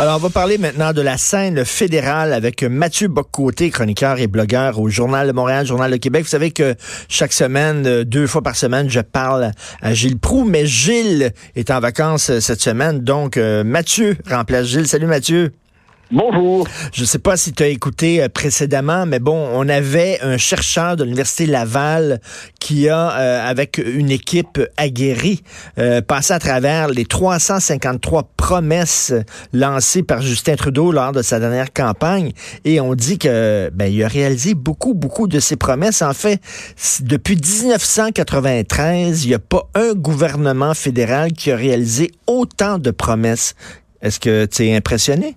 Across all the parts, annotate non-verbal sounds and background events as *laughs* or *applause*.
Alors, on va parler maintenant de la scène fédérale avec Mathieu Boccoté, chroniqueur et blogueur au Journal de Montréal, Journal de Québec. Vous savez que chaque semaine, euh, deux fois par semaine, je parle à Gilles Proux, mais Gilles est en vacances euh, cette semaine, donc euh, Mathieu remplace Gilles. Salut Mathieu. Bonjour. Je ne sais pas si tu as écouté euh, précédemment, mais bon, on avait un chercheur de l'Université Laval qui a, euh, avec une équipe aguerrie, euh, passé à travers les 353 promesses lancées par Justin Trudeau lors de sa dernière campagne. Et on dit que ben, il a réalisé beaucoup, beaucoup de ses promesses. En fait, depuis 1993, il n'y a pas un gouvernement fédéral qui a réalisé autant de promesses. Est-ce que tu es impressionné?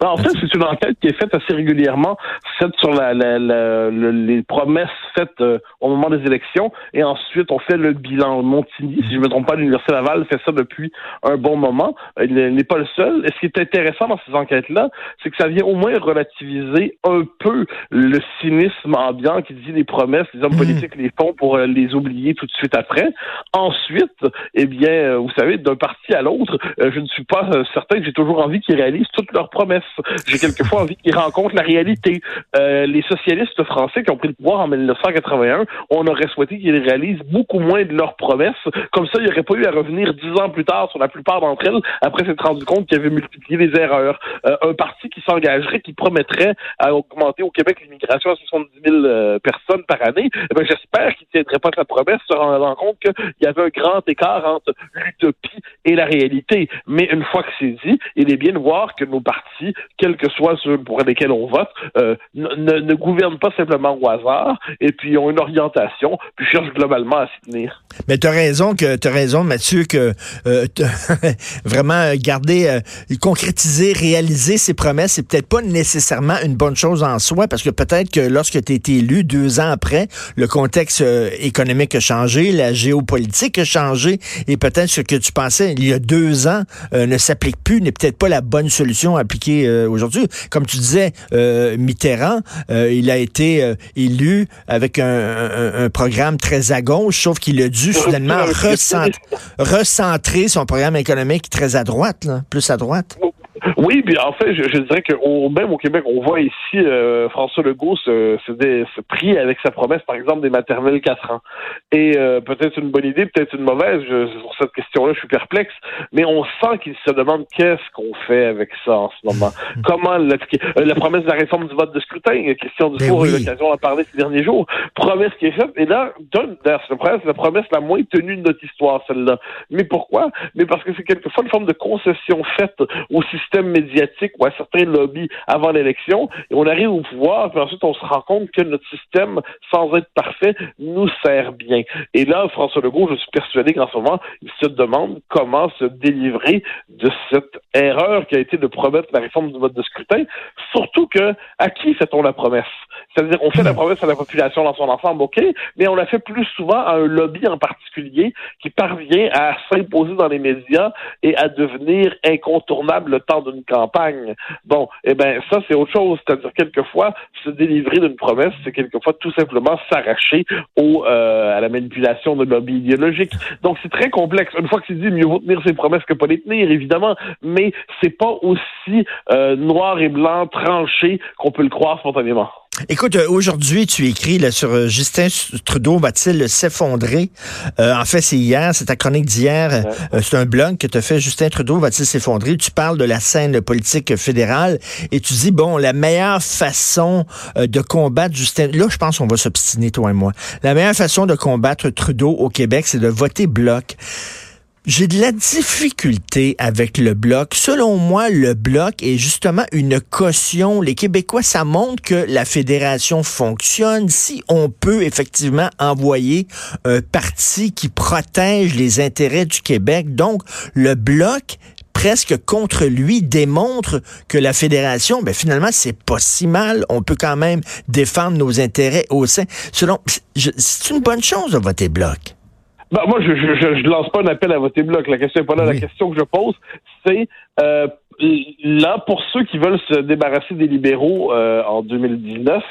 Ben, en fait, c'est une enquête qui est faite assez régulièrement, faite sur la, les promesses faites euh, au moment des élections, et ensuite on fait le bilan. Montigny, si je ne me trompe pas, l'Université Laval fait ça depuis un bon moment. Il n'est pas le seul. Et ce qui est intéressant dans ces enquêtes-là, c'est que ça vient au moins relativiser un peu le cynisme ambiant qui dit les promesses, les hommes mmh. politiques les font pour euh, les oublier tout de suite après. Ensuite, eh bien, euh, vous savez, d'un parti à l'autre, je ne suis pas certain que j'ai toujours envie qu'ils réalisent toutes leurs promesses. J'ai quelquefois envie qu'ils rencontrent la réalité. Euh, les socialistes français qui ont pris le pouvoir en 1981, on aurait souhaité qu'ils réalisent beaucoup moins de leurs promesses. Comme ça, il n'y aurait pas eu à revenir dix ans plus tard sur la plupart d'entre elles, après s'être rendu compte qu'il y avait multiplié les erreurs. Euh, un parti qui s'engagerait, qui promettrait à augmenter au Québec l'immigration à 70 000 euh, personnes par année, eh ben, j'espère qu'il ne tiendrait pas sa promesse, se rendant compte qu'il y avait un grand écart entre l'utopie et la réalité. Mais une fois que c'est dit, il est bien de voir que nos partis quels que soient ceux pour lesquels on vote, euh, ne, ne, gouvernent pas simplement au hasard, et puis ont une orientation, puis cherchent globalement à s'y tenir. Mais tu as raison que tu raison, Mathieu, que euh, *laughs* vraiment garder, euh, concrétiser, réaliser ses promesses, c'est peut-être pas nécessairement une bonne chose en soi, parce que peut-être que lorsque tu été élu deux ans après, le contexte économique a changé, la géopolitique a changé, et peut-être ce que tu pensais il y a deux ans ne s'applique plus, n'est peut-être pas la bonne solution à appliquer euh, aujourd'hui. Comme tu disais, euh, Mitterrand, euh, il a été élu avec un, programme très à gauche, sauf qu'il a dû finalement *laughs* recentrer, son programme économique très à droite, plus à droite. Oui, bien en fait, je, je dirais que même au Québec, on voit ici euh, François Legault se, se, se prier avec sa promesse, par exemple, des maternelles 4 ans. Et euh, peut-être une bonne idée, peut-être une mauvaise. Je, sur cette question-là, je suis perplexe. Mais on sent qu'il se demande qu'est-ce qu'on fait avec ça en ce moment. Comment l'appliquer? Euh, La promesse de la réforme du vote de scrutin, question du cours, ben oui. l'occasion d'en parler ces derniers jours. Promesse qui est faite. Et là, d'ailleurs, c'est la, la promesse la moins tenue de notre histoire, celle-là. Mais pourquoi? Mais parce que c'est quelquefois une forme de concession faite au système médiatique ou à certains lobbies avant l'élection, et on arrive au pouvoir, puis ensuite on se rend compte que notre système, sans être parfait, nous sert bien. Et là, François Legault, je suis persuadé qu'en ce moment, il se demande comment se délivrer de cette erreur qui a été de promettre la réforme du mode de scrutin, surtout que à qui fait-on la promesse? C'est-à-dire, on fait la promesse à la population dans son ensemble, OK, mais on la fait plus souvent à un lobby en particulier qui parvient à s'imposer dans les médias et à devenir incontournable le temps d'une campagne. Bon, eh ben ça c'est autre chose, c'est-à-dire quelquefois se délivrer d'une promesse, c'est quelquefois tout simplement s'arracher au euh, à la manipulation de lobby idéologique. Donc c'est très complexe. Une fois que c'est dit, mieux vaut tenir ses promesses que pas les tenir, évidemment, mais c'est pas aussi euh, noir et blanc tranché qu'on peut le croire spontanément. Écoute, euh, aujourd'hui, tu écris là, sur euh, Justin Trudeau va-t-il s'effondrer? Euh, en fait, c'est hier, c'est ta chronique d'hier. c'est un blog que tu as fait, Justin Trudeau va-t-il s'effondrer? Tu parles de la scène politique fédérale et tu dis, bon, la meilleure façon de combattre Justin... Là, je pense qu'on va s'obstiner, toi et moi. La meilleure façon de combattre Trudeau au Québec, c'est de voter bloc. J'ai de la difficulté avec le bloc. Selon moi, le bloc est justement une caution. Les Québécois, ça montre que la fédération fonctionne. Si on peut effectivement envoyer un parti qui protège les intérêts du Québec, donc le bloc presque contre lui démontre que la fédération, ben finalement, c'est pas si mal. On peut quand même défendre nos intérêts au sein. Selon, c'est une bonne chose de voter bloc. Ben, moi, je, je, je, lance pas un appel à voter bloc. La question est pas là. La question que je pose, c'est euh, là, pour ceux qui veulent se débarrasser des libéraux euh, en 2019,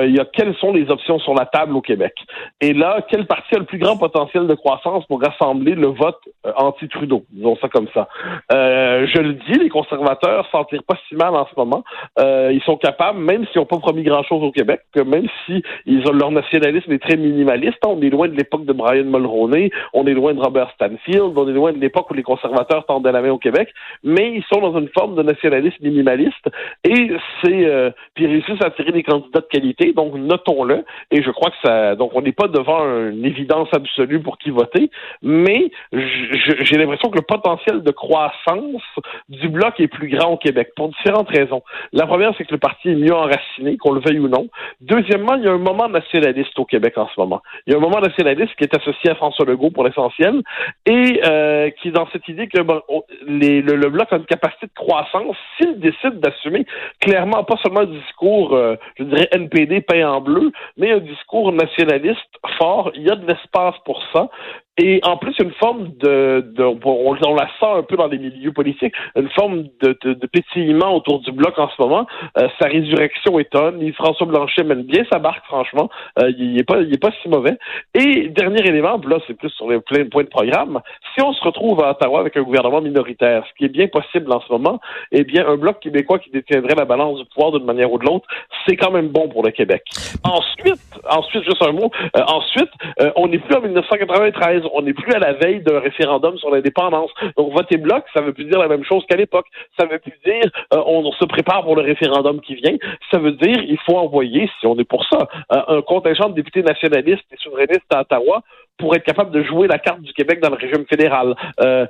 euh, il y a quelles sont les options sur la table au Québec? Et là, quel parti a le plus grand potentiel de croissance pour rassembler le vote euh, anti-Trudeau, disons ça comme ça. je le dis, les conservateurs s'en tirent pas si mal en ce moment. ils sont capables, même s'ils n'ont pas promis grand-chose au Québec, que même si ils ont, leur nationalisme est très minimaliste, on est loin de l'époque de Brian Mulroney, on est loin de Robert Stanfield, on est loin de l'époque où les conservateurs tendaient la main au Québec, mais ils sont dans une forme de nationalisme minimaliste et c'est euh, puis ils réussissent à attirer des candidats de qualité, donc notons-le. Et je crois que ça, donc on n'est pas devant une évidence absolue pour qui voter, mais j'ai l'impression que le potentiel de croissance du bloc est plus grand au Québec pour différentes raisons. La première, c'est que le parti est mieux enraciné, qu'on le veuille ou non. Deuxièmement, il y a un moment nationaliste au Québec en ce moment. Il y a un moment nationaliste qui est associé à François Legault pour l'essentiel et euh, qui est dans cette idée que le bloc a une capacité de croissance s'il décide d'assumer clairement pas seulement un discours, euh, je dirais NPD peint en bleu, mais un discours nationaliste fort. Il y a de l'espace pour ça. Et en plus, une forme de, de on, la sent un peu dans les milieux politiques, une forme de, de, de pétillement autour du bloc en ce moment. Euh, sa résurrection étonne. François Blanchet mène bien sa barque, franchement. Euh, il est pas, il est pas si mauvais. Et dernier élément, là, c'est plus sur les plein points de programme. Si on se retrouve à Ottawa avec un gouvernement minoritaire, ce qui est bien possible en ce moment, eh bien, un bloc québécois qui détiendrait la balance du pouvoir d'une manière ou de l'autre, c'est quand même bon pour le Québec. Ensuite, ensuite, juste un mot. Euh, ensuite, on n'est plus en 1993 on n'est plus à la veille d'un référendum sur l'indépendance. Donc voter bloc, ça veut plus dire la même chose qu'à l'époque. Ça veut plus dire euh, on, se prépare pour le référendum qui vient. Ça veut dire il faut envoyer, si on est pour ça, euh, un contingent de députés nationalistes et souverainistes à Ottawa pour être capable de jouer la carte du Québec dans le régime fédéral. Euh,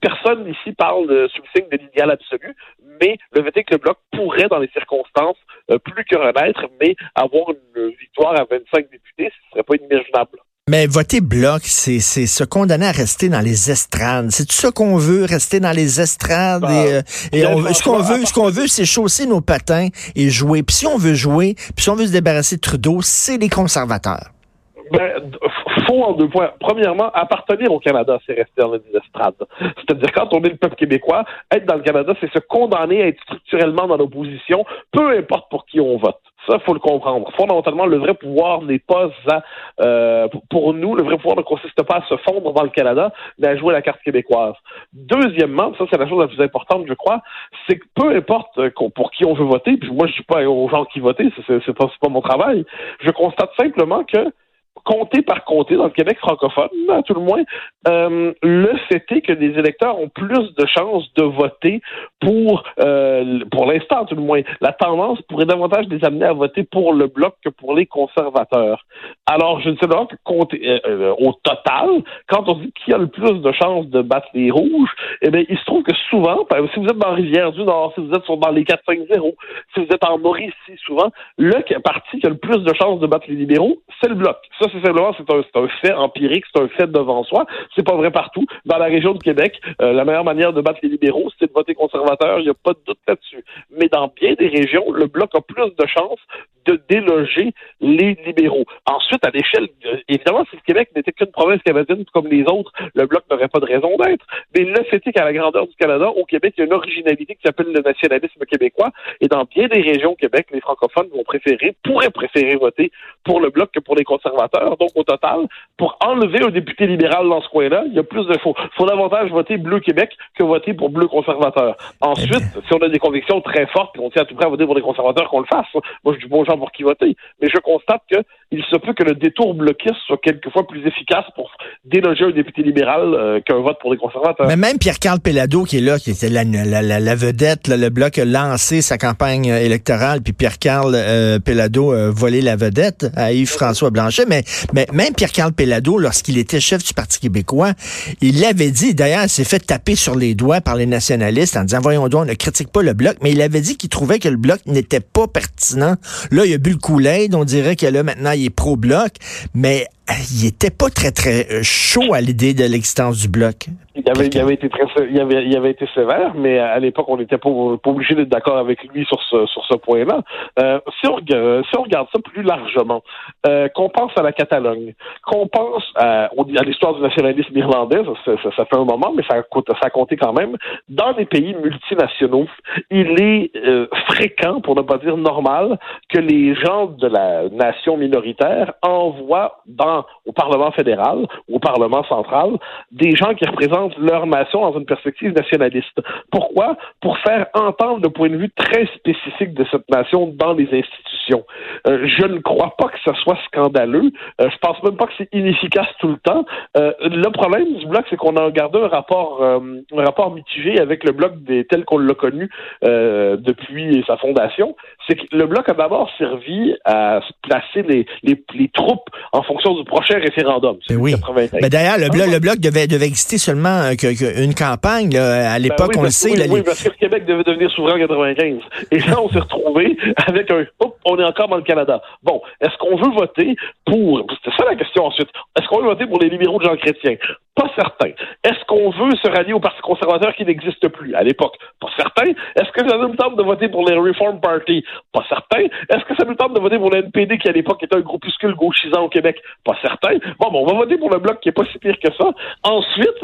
personne ici parle de, sous le signe de l'idéal absolu, mais le fait est que le Bloc pourrait, dans les circonstances, plus que renaître, mais avoir une victoire à 25 députés, ce serait pas inimaginable. Mais voter bloc, c'est se condamner à rester dans les estrades. C'est tout ça qu'on veut, rester dans les estrades. et, bah, euh, ce qu'on veut, ce qu'on veut, c'est chausser nos patins et jouer. Puis si on veut jouer, puis si on veut se débarrasser de Trudeau, c'est les conservateurs. Ben, faut en deux points. Premièrement, appartenir au Canada, c'est rester dans les estrades. C'est-à-dire, quand on est le peuple québécois, être dans le Canada, c'est se condamner à être structurellement dans l'opposition, peu importe pour qui on vote. Ça, faut le comprendre. Fondamentalement, le vrai pouvoir n'est pas à, euh, pour nous, le vrai pouvoir ne consiste pas à se fondre dans le Canada, mais à jouer la carte québécoise. Deuxièmement, ça c'est la chose la plus importante, je crois, c'est que peu importe euh, pour qui on veut voter, puis moi je suis pas aux gens qui votent, c'est pas, pas mon travail. Je constate simplement que comté par comté dans le Québec francophone, à tout le moins, euh, le fait est que les électeurs ont plus de chances de voter pour, euh, pour l'instant, tout le moins. La tendance pourrait davantage les amener à voter pour le bloc que pour les conservateurs. Alors, je ne sais pas que compter, euh, au total, quand on dit qui a le plus de chances de battre les rouges, eh bien, il se trouve que souvent, si vous êtes dans Rivière-du-Nord, si vous êtes dans les 4-5-0, si vous êtes en Mauricie, souvent, le parti qui a le plus de chances de battre les libéraux, c'est le bloc. C'est un, fait empirique, c'est un fait devant soi. C'est pas vrai partout. Dans la région du Québec, euh, la meilleure manière de battre les libéraux, c'est de voter conservateur. Il n'y a pas de doute là-dessus. Mais dans bien des régions, le bloc a plus de chances de déloger les libéraux. Ensuite, à l'échelle, évidemment, si le Québec n'était qu'une province canadienne comme les autres, le bloc n'aurait pas de raison d'être. Mais le fait est qu'à la grandeur du Canada, au Québec, il y a une originalité qui s'appelle le nationalisme québécois. Et dans bien des régions au Québec, les francophones vont préférer, pourraient préférer voter pour le bloc que pour les conservateurs. Donc, au total, pour enlever un député libéral dans ce coin-là, il y a plus de faux. Faut davantage voter bleu Québec que voter pour bleu conservateur. Ensuite, si on a des convictions très fortes on tient à tout près à voter pour les conservateurs, qu'on le fasse. Moi, je dis Mais je constate qu'il se peut que le détour bloquiste soit quelquefois plus efficace pour déloger un député libéral euh, qu'un vote pour les conservateurs. Mais même Pierre-Carl Pellado, qui est là, qui était la, vedette, le bloc a lancé sa campagne électorale, puis Pierre-Carl euh, Pellado a volé la vedette à Yves-François Blanchet. Mais, même Pierre-Carl Pellado, lorsqu'il était chef du Parti québécois, il l'avait dit, d'ailleurs, il s'est fait taper sur les doigts par les nationalistes en disant, voyons donc, on ne critique pas le bloc, mais il avait dit qu'il trouvait que le bloc n'était pas pertinent. Il a bu le On dirait que là, maintenant, il est pro-bloc. Mais il était pas très, très euh, chaud à l'idée de l'existence du bloc. Il avait, il avait été très, il avait, il avait été sévère, mais à l'époque, on n'était pas, pas obligé d'être d'accord avec lui sur ce, sur ce point-là. Euh, si, on, si on regarde ça plus largement, euh, qu'on pense à la Catalogne, qu'on pense à, à l'histoire du nationalisme irlandais, ça, ça, fait un moment, mais ça, ça a compté quand même. Dans des pays multinationaux, il est euh, fréquent, pour ne pas dire normal, que les gens de la nation minoritaire envoient dans, au Parlement fédéral, au Parlement central, des gens qui représentent leur nation dans une perspective nationaliste. Pourquoi? Pour faire entendre le point de vue très spécifique de cette nation dans les institutions. Euh, je ne crois pas que ce soit scandaleux. Euh, je pense même pas que c'est inefficace tout le temps. Euh, le problème du bloc, c'est qu'on a gardé un rapport, euh, un rapport mitigé avec le bloc tel qu'on l'a connu depuis sa fondation. C'est que le bloc a d'abord servi à placer les, les, les, troupes en fonction du prochain référendum. Ben oui. Mais d'ailleurs, le, bloc, le bloc devait, devait exister seulement une campagne. à ben l'époque, on le sait. Oui, parce que le Québec devait devenir souverain en 95. Et là, on s'est retrouvé avec un... Hop, on est encore dans le Canada. Bon, est-ce qu'on veut voter pour... C'est ça la question ensuite. Est-ce qu'on veut voter pour les libéraux de Jean Chrétien? Pas certain. Est-ce qu'on veut se rallier au Parti conservateur qui n'existe plus à l'époque? Pas certain. Est-ce que ça nous tente de voter pour les Reform Party? Pas certain. Est-ce que ça nous tente de voter pour le NPD qui à l'époque était un groupuscule gauchisant au Québec? Pas certain. Bon, bon, on va voter pour le bloc qui est pas si pire que ça. Ensuite,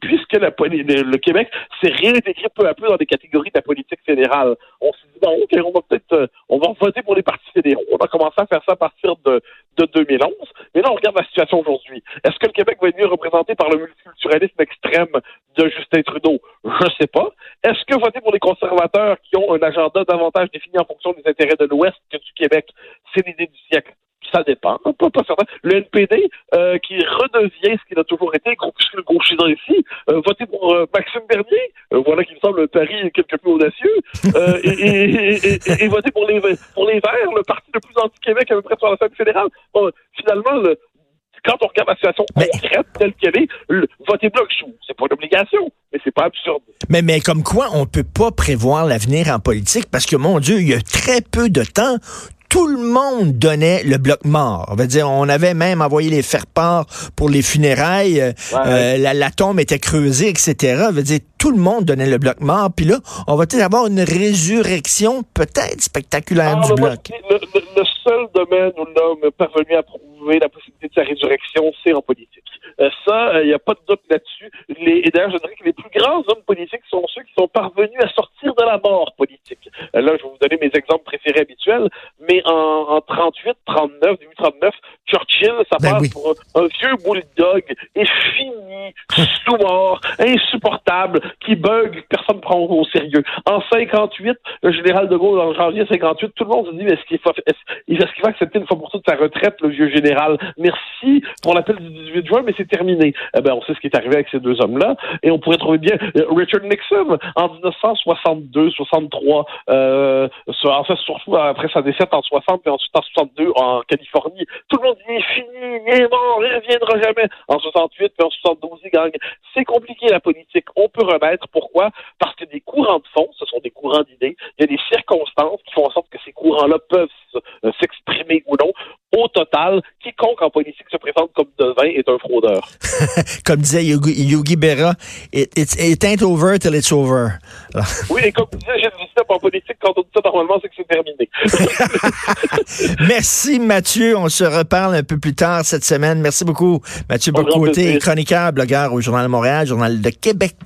puisque la, le, Québec s'est réintégré peu à peu dans des catégories de la politique fédérale, on s'est dit, bon, OK, on va peut-être, euh, on va voter pour les partis fédéraux. On a commencé à faire ça à partir de, de 2011. Mais là, on regarde la situation aujourd'hui. Est-ce que le Québec va être mieux représenté par le multiculturalisme extrême de Justin Trudeau? Je ne sais pas. Est-ce que voter pour les conservateurs qui ont un agenda davantage défini en fonction des intérêts de l'Ouest que du Québec, c'est l'idée du siècle? Ça dépend, pas, pas certain. Le NPD, euh, qui redevient ce qu'il a toujours été, groupuscule gauchisant ici, euh, voter pour euh, Maxime Bernier, euh, voilà qui me semble un pari quelque peu audacieux, et, et, et, et, voter pour les, pour les Verts, le parti le plus anti-Québec à peu près sur la scène fédérale. Bon, finalement, le, quand on regarde la situation concrète telle qu'elle est, le, voter bloc, c'est pas une obligation, mais c'est pas absurde. Mais, mais comme quoi, on peut pas prévoir l'avenir en politique parce que, mon Dieu, il y a très peu de temps tout le monde donnait le bloc mort. On va dire, on avait même envoyé les faire-part pour les funérailles. Euh, la, tombe était creusée, etc. On va dire, tout le monde donnait le bloc mort. Puis là, on va peut-être avoir une résurrection peut-être spectaculaire ah, du bloc. Le, seul domaine où l'homme est parvenu à prouver la possibilité de sa résurrection, c'est en politique. Euh, ça, il euh, n'y a pas de doute là-dessus. Et d'ailleurs, je dirais que les plus grands hommes politiques sont ceux qui sont parvenus à sortir de la mort politique. là, je vais vous donner mes exemples préférés habituels, mais en, en 38, 39, 39, Churchill, ça ben passe pour un, vieux bulldog fini, *laughs* sous-mort, insupportable, qui bug, personne ne prend au sérieux. En 58, le général de Gaulle, en janvier 58, tout le monde se dit, mais est-ce qu'il faut, est-ce qu'il va accepter une fois pour toutes sa retraite, le vieux général? Merci pour l'appel du 18 juin, mais c'est terminé. Eh ben, on sait ce qui est arrivé avec ces deux hommes-là, et on pourrait trouver bien euh, Richard Nixon, en 1962, 63, euh, en fait, surtout après sa défaite en 60 et ensuite en 62 en Californie. Tout le monde dit, fini, il est mort, il reviendra jamais. En 68 puis en 72, il gagne. C'est compliqué, la politique. On peut remettre. Pourquoi? Parce que des courants de fond, ce sont des courants d'idées. Il y a des circonstances qui font en sorte que ces courants-là peuvent euh, s'exprimer ou non. Au total, quiconque en politique se présente comme devin est un fraudeur. *laughs* comme disait Yogi, Berra, it, it, ain't over till it's over. oui, et comme disait Gilles en politique, quand on dit ça normalement, c'est que c'est terminé. *laughs* Merci Mathieu, on se reparle un peu plus tard cette semaine. Merci beaucoup Mathieu Bocoté, chroniqueur, blogueur au Journal de Montréal, Journal de Québec.